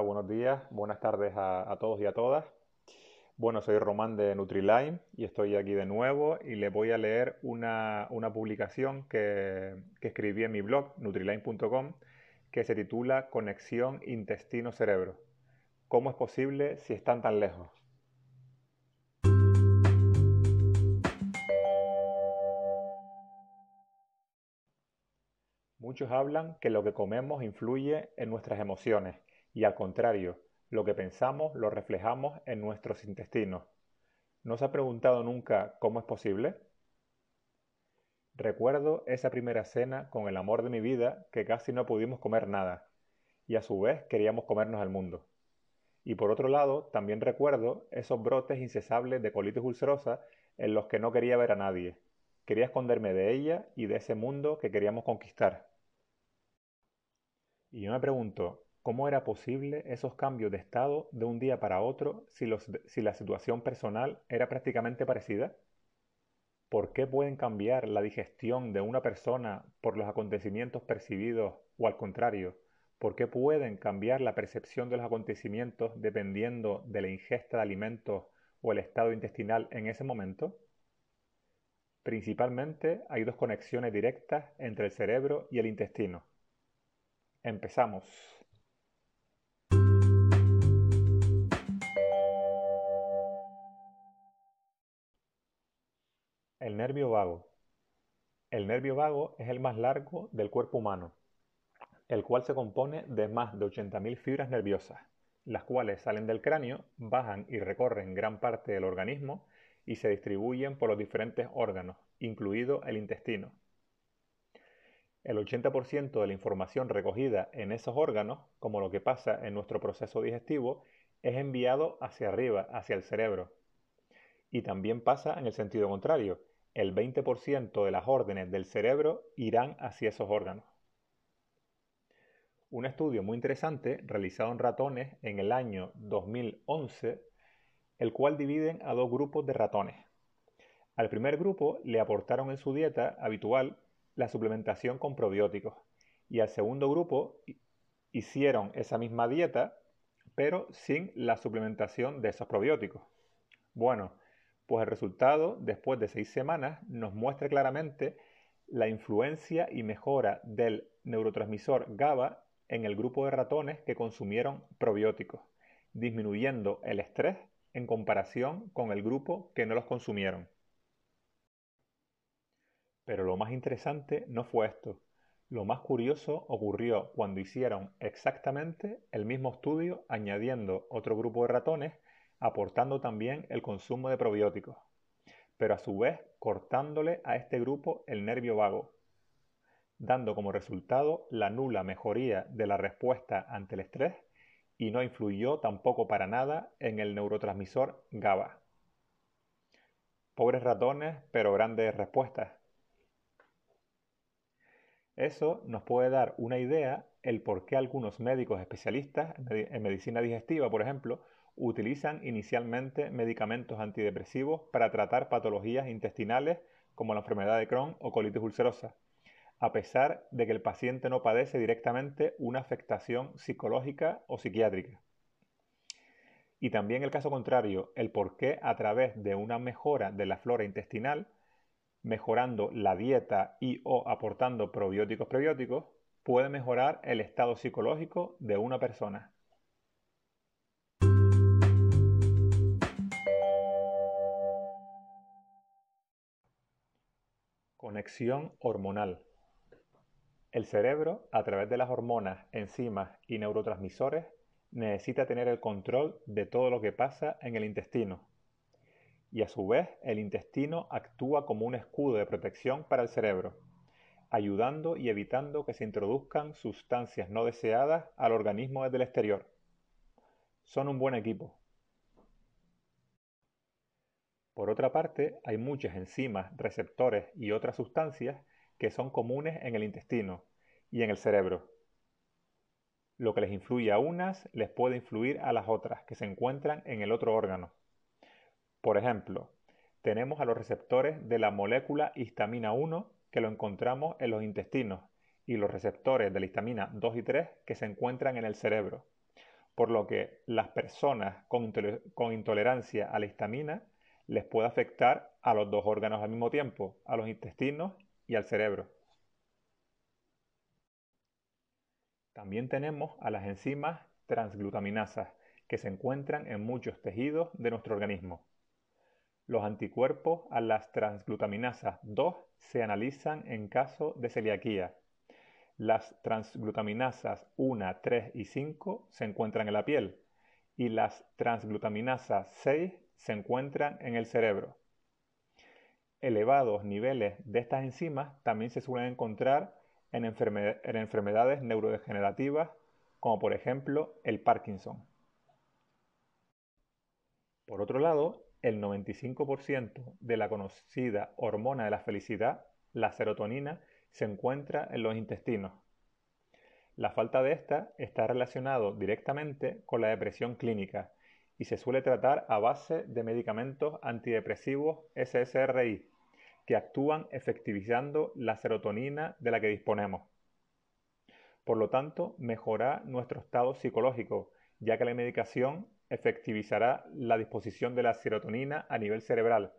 Buenos días, buenas tardes a, todos y a todas. Bueno, soy Román de Nutriline y estoy aquí de nuevo y le voy a leer una, publicación que, que, escribí en mi blog, nutriline.com, que se titula Conexión intestino-cerebro. ¿Cómo es posible si están tan lejos? Muchos hablan que lo que comemos influye en nuestras emociones y al contrario, lo que pensamos lo reflejamos en nuestros intestinos. ¿No se ha preguntado nunca cómo es posible? Recuerdo esa primera cena con el amor de mi vida que casi no pudimos comer nada y a su vez queríamos comernos el mundo. Y por otro lado, también recuerdo esos brotes incesables de colitis ulcerosa en los que no quería ver a nadie. Quería esconderme de ella y de ese mundo que queríamos conquistar. Y yo me pregunto, ¿cómo era posible esos cambios de estado de un día para otro si, la situación personal era prácticamente parecida? ¿Por qué pueden cambiar la digestión de una persona por los acontecimientos percibidos o al contrario? ¿Por qué pueden cambiar la percepción de los acontecimientos dependiendo de la ingesta de alimentos o el estado intestinal en ese momento? Principalmente hay dos conexiones directas entre el cerebro y el intestino. Empezamos. El nervio vago. El nervio vago es el más largo del cuerpo humano, el cual se compone de más de 80.000 fibras nerviosas, las cuales salen del cráneo, bajan y recorren gran parte del organismo y se distribuyen por los diferentes órganos, incluido el intestino. El 80% de la información recogida en esos órganos, como lo que pasa en nuestro proceso digestivo, es enviado hacia arriba, hacia el cerebro. Y también pasa en el sentido contrario. El 20% de las órdenes del cerebro irán hacia esos órganos. Un estudio muy interesante realizado en ratones en el año 2011, el cual dividen a dos grupos de ratones. Al primer grupo le aportaron en su dieta habitual la suplementación con probióticos. Y al segundo grupo hicieron esa misma dieta, pero sin la suplementación de esos probióticos. Bueno, pues el resultado, después de seis semanas, nos muestra claramente la influencia y mejora del neurotransmisor GABA en el grupo de ratones que consumieron probióticos, disminuyendo el estrés en comparación con el grupo que no los consumieron. Pero lo más interesante no fue esto. Lo más curioso ocurrió cuando hicieron exactamente el mismo estudio añadiendo otro grupo de ratones, aportando también el consumo de probióticos, pero a su vez cortándole a este grupo el nervio vago, dando como resultado la nula mejoría de la respuesta ante el estrés y no influyó tampoco para nada en el neurotransmisor GABA. Pobres ratones, pero grandes respuestas. Eso nos puede dar una idea el por qué algunos médicos especialistas en medicina digestiva, por ejemplo, utilizan inicialmente medicamentos antidepresivos para tratar patologías intestinales como la enfermedad de Crohn o colitis ulcerosa, a pesar de que el paciente no padece directamente una afectación psicológica o psiquiátrica. Y también el caso contrario, el por qué a través de una mejora de la flora intestinal mejorando la dieta y o aportando probióticos prebióticos, puede mejorar el estado psicológico de una persona. Conexión hormonal. El cerebro, a través de las hormonas, enzimas y neurotransmisores, necesita tener el control de todo lo que pasa en el intestino, y a su vez el intestino actúa como un escudo de protección para el cerebro, ayudando y evitando que se introduzcan sustancias no deseadas al organismo desde el exterior. Son un buen equipo. Por otra parte, hay muchas enzimas, receptores y otras sustancias que son comunes en el intestino y en el cerebro. Lo que les influye a unas les puede influir a las otras que se encuentran en el otro órgano. Por ejemplo, tenemos a los receptores de la molécula histamina 1 que lo encontramos en los intestinos y los receptores de la histamina 2 y 3 que se encuentran en el cerebro. por lo que las personas con, intolerancia a la histamina les puede afectar a los dos órganos al mismo tiempo, a los intestinos y al cerebro. También tenemos a las enzimas transglutaminasas, que se encuentran en muchos tejidos de nuestro organismo. Los anticuerpos a las transglutaminasas 2 se analizan en caso de celiaquía. Las transglutaminasas 1, 3 y 5 se encuentran en la piel y las transglutaminasas 6 se encuentran en el cerebro. Elevados niveles de estas enzimas también se suelen encontrar en, en enfermedades neurodegenerativas como por ejemplo el Parkinson. Por otro lado, el 95% de la conocida hormona de la felicidad, la serotonina, se encuentra en los intestinos. La falta de esta está relacionado directamente con la depresión clínica y se suele tratar a base de medicamentos antidepresivos SSRI que actúan efectivizando la serotonina de la que disponemos. Por lo tanto, mejora nuestro estado psicológico, ya que la medicación efectivizará la disposición de la serotonina a nivel cerebral,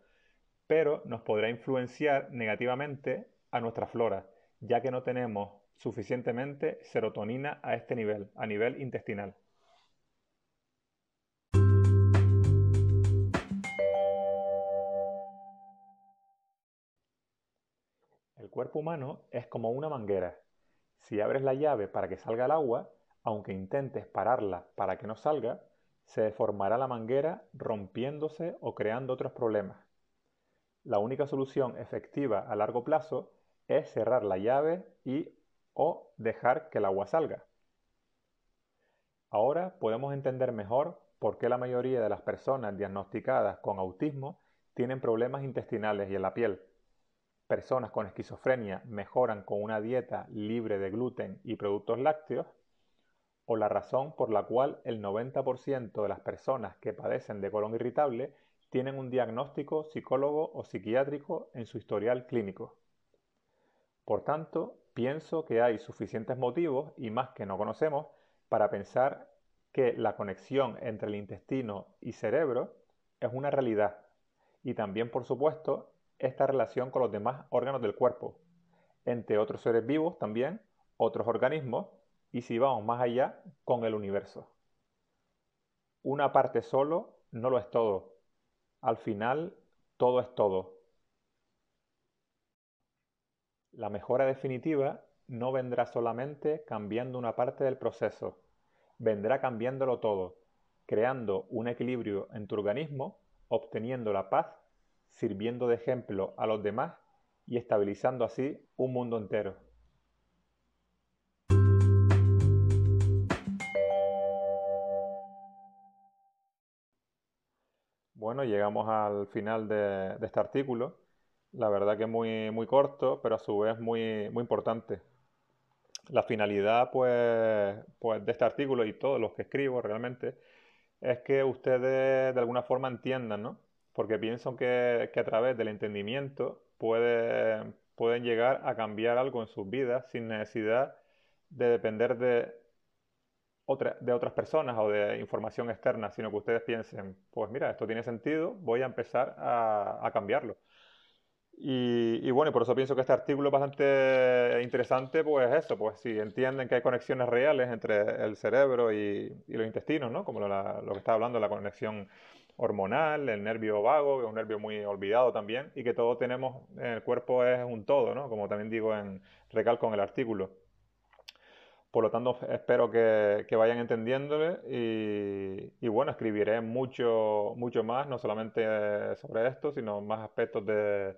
pero nos podrá influenciar negativamente a nuestra flora, ya que no tenemos suficientemente serotonina a este nivel, a nivel intestinal. El cuerpo humano es como una manguera. Si abres la llave para que salga el agua, aunque intentes pararla para que no salga, se deformará la manguera rompiéndose o creando otros problemas. La única solución efectiva a largo plazo es cerrar la llave y o dejar que el agua salga. Ahora podemos entender mejor por qué la mayoría de las personas diagnosticadas con autismo tienen problemas intestinales y en la piel. Personas con esquizofrenia mejoran con una dieta libre de gluten y productos lácteos o la razón por la cual el 90% de las personas que padecen de colon irritable tienen un diagnóstico psicólogo o psiquiátrico en su historial clínico. Por tanto, pienso que hay suficientes motivos, y más que no conocemos, para pensar que la conexión entre el intestino y cerebro es una realidad, y también, por supuesto, esta relación con los demás órganos del cuerpo, entre otros seres vivos también, otros organismos, y si vamos más allá, con el universo. Una parte solo no lo es todo. Al final, todo es todo. La mejora definitiva no vendrá solamente cambiando una parte del proceso, vendrá cambiándolo todo, creando un equilibrio en tu organismo, obteniendo la paz, sirviendo de ejemplo a los demás y estabilizando así un mundo entero. Bueno, llegamos al final de, este artículo. La verdad que es muy, muy corto, pero a su vez muy, muy importante. La finalidad pues, pues, de este artículo y todos los que escribo realmente es que ustedes de alguna forma entiendan, ¿no? Porque pienso que, que a través del entendimiento puede, pueden llegar a cambiar algo en sus vidas sin necesidad de depender de de otras personas o de información externa, sino que ustedes piensen, pues mira, esto tiene sentido, voy a empezar a, cambiarlo. Y, bueno, por eso pienso que este artículo es bastante interesante, pues eso, pues si entienden que hay conexiones reales entre el cerebro y, los intestinos, ¿no? Como lo que está hablando, la conexión hormonal, el nervio vago, que es un nervio muy olvidado también, y que todo tenemos, en el cuerpo es un todo, ¿no? Como también digo en recalco en el artículo. Por lo tanto, espero que, vayan entendiéndole y, bueno, escribiré mucho, mucho más, no solamente sobre esto, sino más aspectos de,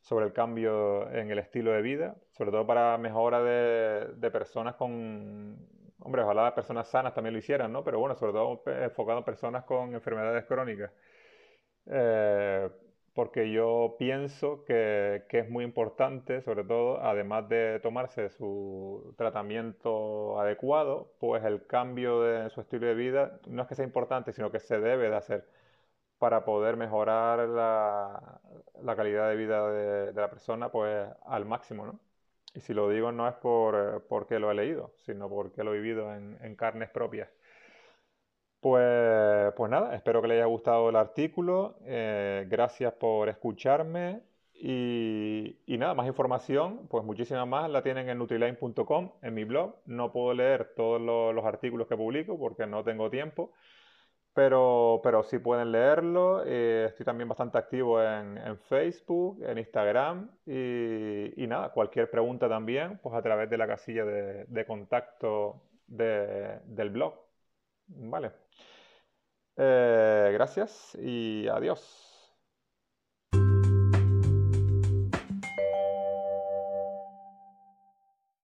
sobre el cambio en el estilo de vida, sobre todo para mejora de, personas con, hombre, ojalá personas sanas también lo hicieran, ¿no? Pero bueno, sobre todo enfocado en personas con enfermedades crónicas. Eh, porque yo pienso que, es muy importante, sobre todo, además de tomarse su tratamiento adecuado, pues el cambio de su estilo de vida no es que sea importante, sino que se debe de hacer para poder mejorar la, calidad de vida de, la persona pues al máximo, ¿no? Y si lo digo no es por, porque lo he leído, sino porque lo he vivido en, en carnes propias. Pues, pues nada, espero que les haya gustado el artículo. Eh, gracias por escucharme. Y, nada, más información, pues muchísima más la tienen en nutriline.com, en mi blog. No puedo leer todos los, artículos que publico porque no tengo tiempo, pero, pero sí pueden leerlo. Eh, estoy también bastante activo en, Facebook, en Instagram y, nada, cualquier pregunta también, pues a través de la casilla de, contacto del blog. Vale. Eh, gracias y adiós.